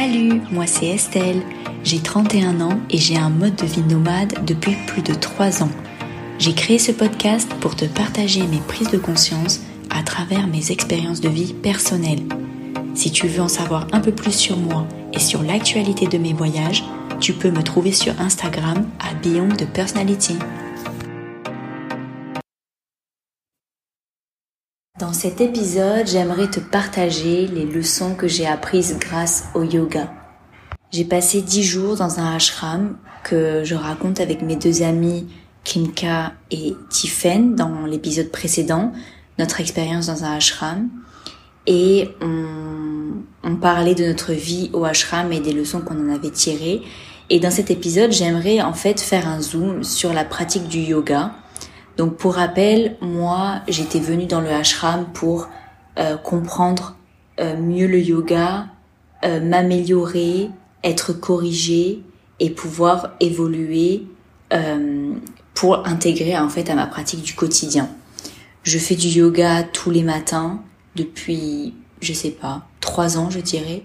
Salut, moi c'est Estelle. J'ai 31 ans et j'ai un mode de vie nomade depuis plus de 3 ans. J'ai créé ce podcast pour te partager mes prises de conscience à travers mes expériences de vie personnelles. Si tu veux en savoir un peu plus sur moi et sur l'actualité de mes voyages, tu peux me trouver sur Instagram à Beyond de Personality. Dans cet épisode, j'aimerais te partager les leçons que j'ai apprises grâce au yoga. J'ai passé dix jours dans un ashram que je raconte avec mes deux amis Kimka et Tiffen dans l'épisode précédent, notre expérience dans un ashram. Et on, on parlait de notre vie au ashram et des leçons qu'on en avait tirées. Et dans cet épisode, j'aimerais en fait faire un zoom sur la pratique du yoga donc pour rappel, moi j'étais venue dans le ashram pour euh, comprendre euh, mieux le yoga, euh, m'améliorer, être corrigée et pouvoir évoluer pour intégrer en fait à ma pratique du quotidien. Je fais du yoga tous les matins depuis, je sais pas, trois ans je dirais,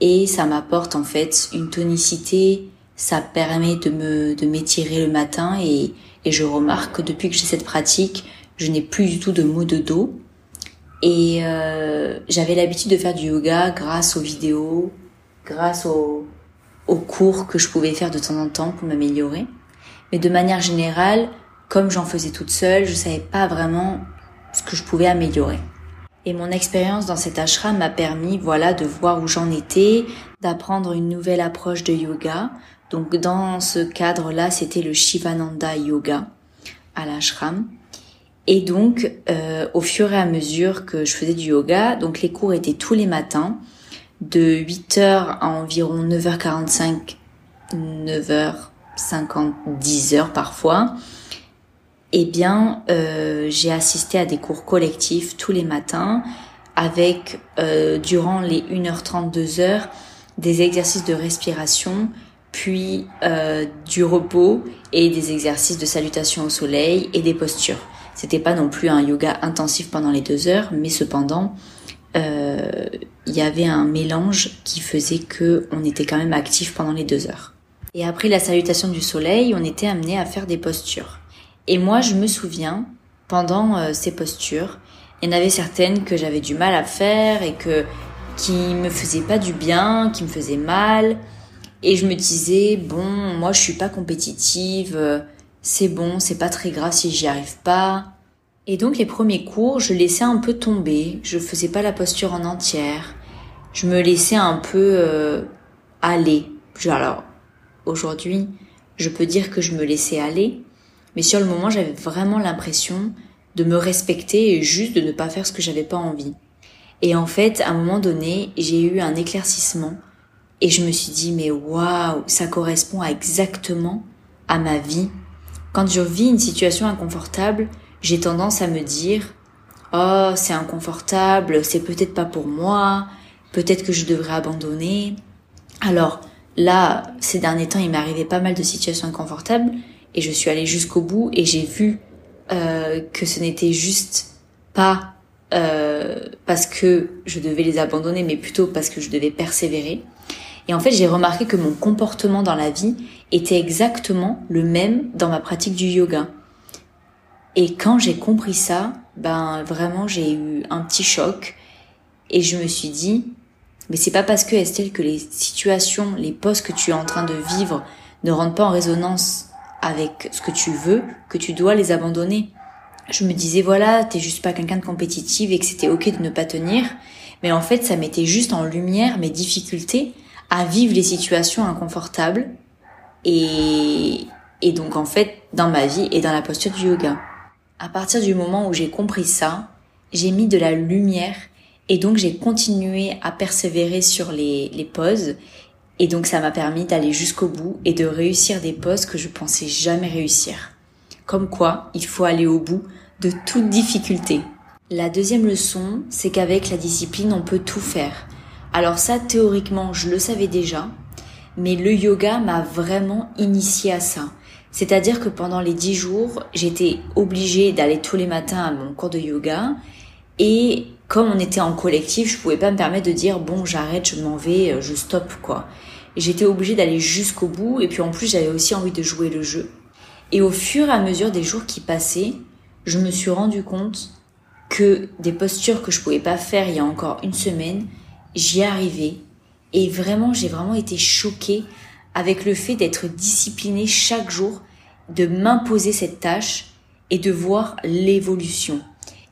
et ça m'apporte en fait une tonicité, ça permet de me de m'étirer le matin et et je remarque que depuis que j'ai cette pratique, je n'ai plus du tout de maux de dos. Et euh, j'avais l'habitude de faire du yoga grâce aux vidéos, grâce aux, aux cours que je pouvais faire de temps en temps pour m'améliorer. Mais de manière générale, comme j'en faisais toute seule, je savais pas vraiment ce que je pouvais améliorer. Et mon expérience dans cet ashram m'a permis, voilà, de voir où j'en étais, d'apprendre une nouvelle approche de yoga, donc dans ce cadre-là, c'était le Shivananda Yoga à l'ashram. Et donc, euh, au fur et à mesure que je faisais du yoga, donc les cours étaient tous les matins, de 8h à environ 9h45, 9h50, 10h parfois. Eh bien, euh, j'ai assisté à des cours collectifs tous les matins avec, euh, durant les 1h30, 2h, des exercices de respiration, puis euh, du repos et des exercices de salutation au soleil et des postures. C'était pas non plus un yoga intensif pendant les deux heures, mais cependant, euh, il y avait un mélange qui faisait que on était quand même actif pendant les deux heures. Et après la salutation du soleil, on était amené à faire des postures. Et moi, je me souviens, pendant euh, ces postures, il y en avait certaines que j'avais du mal à faire et que qui me faisaient pas du bien, qui me faisaient mal. Et je me disais, bon, moi je suis pas compétitive, euh, c'est bon, c'est pas très grave si j'y arrive pas. Et donc les premiers cours, je laissais un peu tomber, je faisais pas la posture en entière, je me laissais un peu euh, aller. Alors aujourd'hui, je peux dire que je me laissais aller, mais sur le moment, j'avais vraiment l'impression de me respecter et juste de ne pas faire ce que j'avais pas envie. Et en fait, à un moment donné, j'ai eu un éclaircissement et je me suis dit, mais waouh, ça correspond exactement à ma vie. Quand je vis une situation inconfortable, j'ai tendance à me dire, oh, c'est inconfortable, c'est peut-être pas pour moi, peut-être que je devrais abandonner. Alors, là, ces derniers temps, il m'est arrivé pas mal de situations inconfortables et je suis allée jusqu'au bout et j'ai vu euh, que ce n'était juste pas euh, parce que je devais les abandonner, mais plutôt parce que je devais persévérer. Et en fait, j'ai remarqué que mon comportement dans la vie était exactement le même dans ma pratique du yoga. Et quand j'ai compris ça, ben vraiment j'ai eu un petit choc et je me suis dit mais c'est pas parce que Estelle que les situations, les postes que tu es en train de vivre ne rentrent pas en résonance avec ce que tu veux que tu dois les abandonner. Je me disais voilà, t'es juste pas quelqu'un de compétitive et que c'était ok de ne pas tenir, mais en fait ça mettait juste en lumière mes difficultés à vivre les situations inconfortables et, et donc en fait dans ma vie et dans la posture du yoga. À partir du moment où j'ai compris ça, j'ai mis de la lumière et donc j'ai continué à persévérer sur les, les poses et donc ça m'a permis d'aller jusqu'au bout et de réussir des poses que je pensais jamais réussir. Comme quoi, il faut aller au bout de toute difficulté. La deuxième leçon, c'est qu'avec la discipline, on peut tout faire. Alors ça, théoriquement, je le savais déjà, mais le yoga m'a vraiment initié à ça. C'est-à-dire que pendant les dix jours, j'étais obligée d'aller tous les matins à mon cours de yoga et comme on était en collectif, je pouvais pas me permettre de dire bon j'arrête, je m'en vais, euh, je stoppe quoi. J'étais obligée d'aller jusqu'au bout et puis en plus j'avais aussi envie de jouer le jeu. Et au fur et à mesure des jours qui passaient, je me suis rendu compte que des postures que je pouvais pas faire il y a encore une semaine, j'y arrivais et vraiment j'ai vraiment été choquée avec le fait d'être disciplinée chaque jour, de m'imposer cette tâche et de voir l'évolution.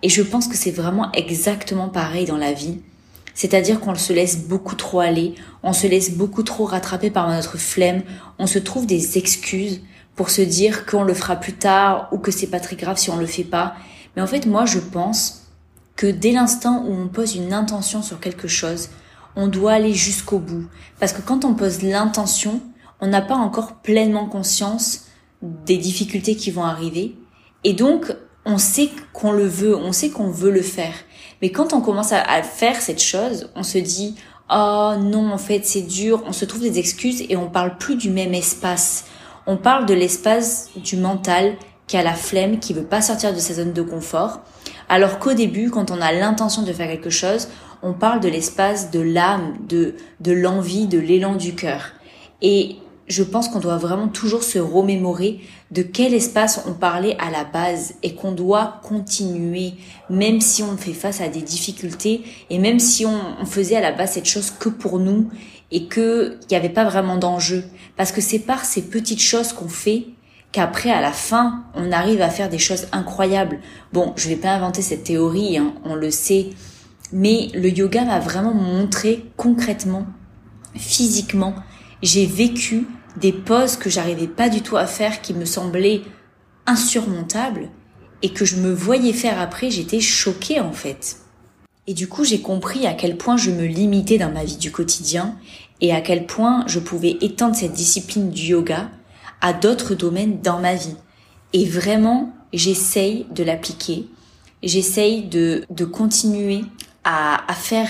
Et je pense que c'est vraiment exactement pareil dans la vie. C'est-à-dire qu'on se laisse beaucoup trop aller, on se laisse beaucoup trop rattraper par notre flemme, on se trouve des excuses pour se dire qu'on le fera plus tard ou que c'est pas très grave si on le fait pas. Mais en fait, moi, je pense que dès l'instant où on pose une intention sur quelque chose, on doit aller jusqu'au bout. Parce que quand on pose l'intention, on n'a pas encore pleinement conscience des difficultés qui vont arriver. Et donc, on sait qu'on le veut, on sait qu'on veut le faire. Mais quand on commence à, faire cette chose, on se dit oh non en fait c'est dur, on se trouve des excuses et on parle plus du même espace. On parle de l'espace du mental qui a la flemme, qui veut pas sortir de sa zone de confort. Alors qu'au début, quand on a l'intention de faire quelque chose, on parle de l'espace de l'âme, de, de l'envie, de l'élan du cœur. Et je pense qu'on doit vraiment toujours se remémorer de quel espace on parlait à la base et qu'on doit continuer, même si on fait face à des difficultés et même si on, faisait à la base cette chose que pour nous et qu'il n'y avait pas vraiment d'enjeu. Parce que c'est par ces petites choses qu'on fait qu'après, à la fin, on arrive à faire des choses incroyables. Bon, je vais pas inventer cette théorie, hein, on le sait, mais le yoga m'a vraiment montré concrètement, physiquement, j'ai vécu des poses que j'arrivais pas du tout à faire qui me semblaient insurmontables et que je me voyais faire après, j'étais choquée en fait. Et du coup, j'ai compris à quel point je me limitais dans ma vie du quotidien et à quel point je pouvais étendre cette discipline du yoga à d'autres domaines dans ma vie. Et vraiment, j'essaye de l'appliquer. J'essaye de, de continuer à, à faire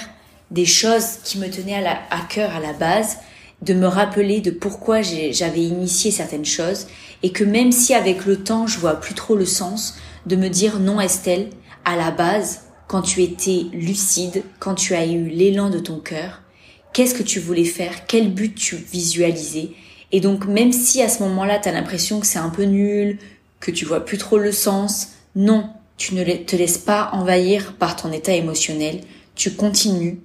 des choses qui me tenaient à, à cœur à la base, de me rappeler de pourquoi j'avais initié certaines choses et que même si avec le temps je vois plus trop le sens, de me dire non Estelle, à la base, quand tu étais lucide, quand tu as eu l'élan de ton cœur, qu'est-ce que tu voulais faire, quel but tu visualisais? Et donc même si à ce moment-là tu as l'impression que c'est un peu nul, que tu vois plus trop le sens, non, tu ne te laisses pas envahir par ton état émotionnel, tu continues.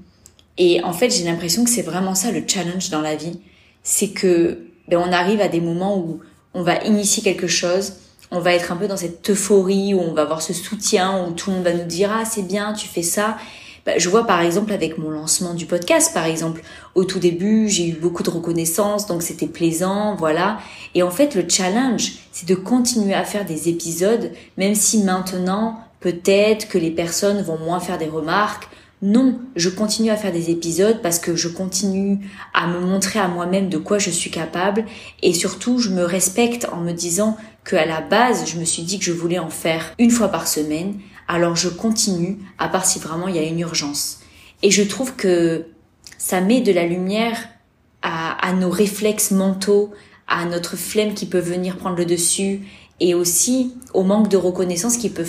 Et en fait, j'ai l'impression que c'est vraiment ça le challenge dans la vie, c'est que ben, on arrive à des moments où on va initier quelque chose, on va être un peu dans cette euphorie où on va avoir ce soutien où tout le monde va nous dire ah c'est bien, tu fais ça. Ben, je vois par exemple avec mon lancement du podcast, par exemple, au tout début, j'ai eu beaucoup de reconnaissance, donc c'était plaisant, voilà. Et en fait, le challenge, c'est de continuer à faire des épisodes, même si maintenant, peut-être que les personnes vont moins faire des remarques, non, je continue à faire des épisodes parce que je continue à me montrer à moi-même de quoi je suis capable et surtout je me respecte en me disant que à la base je me suis dit que je voulais en faire une fois par semaine. Alors je continue à part si vraiment il y a une urgence. Et je trouve que ça met de la lumière à, nos réflexes mentaux, à notre flemme qui peut venir prendre le dessus et aussi au manque de reconnaissance qui, peut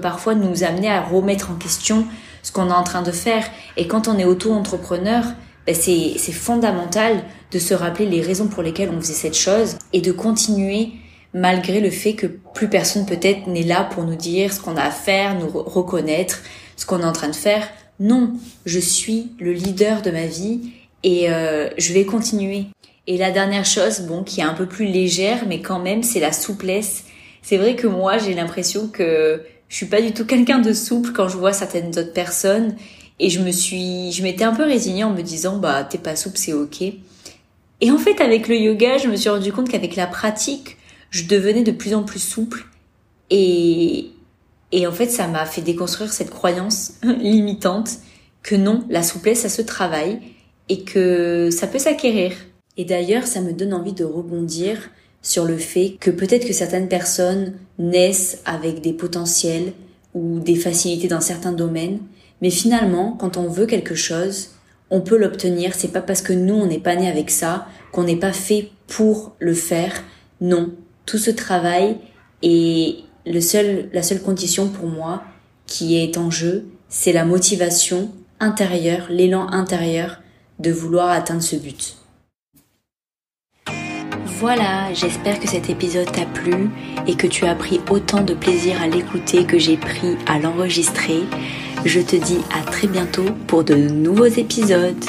parfois nous amener à remettre en question ce qu'on est en train de faire. Et quand on est auto-entrepreneur, ben c'est fondamental de se rappeler les raisons pour lesquelles on faisait cette chose et de continuer malgré le fait que plus personne peut-être n'est là pour nous dire ce qu'on a à faire, nous reconnaître ce qu'on est en train de faire. Non, je suis le leader de ma vie et euh, je vais continuer. Et la dernière chose, bon, qui est un peu plus légère, mais quand même, c'est la souplesse. C'est vrai que moi, j'ai l'impression que je suis pas du tout quelqu'un de souple quand je vois certaines autres personnes et je me suis je m'étais un peu résignée en me disant bah t'es pas souple c'est ok et en fait avec le yoga je me suis rendu compte qu'avec la pratique je devenais de plus en plus souple et et en fait ça m'a fait déconstruire cette croyance limitante que non la souplesse ça se travaille et que ça peut s'acquérir et d'ailleurs ça me donne envie de rebondir sur le fait que peut-être que certaines personnes naissent avec des potentiels ou des facilités dans certains domaines, mais finalement, quand on veut quelque chose, on peut l'obtenir. C'est pas parce que nous, on n'est pas né avec ça, qu'on n'est pas fait pour le faire. Non. Tout ce travail seul, la seule condition pour moi qui est en jeu, c'est la motivation intérieure, l'élan intérieur de vouloir atteindre ce but. Voilà, j'espère que cet épisode t'a plu et que tu as pris autant de plaisir à l'écouter que j'ai pris à l'enregistrer. Je te dis à très bientôt pour de nouveaux épisodes.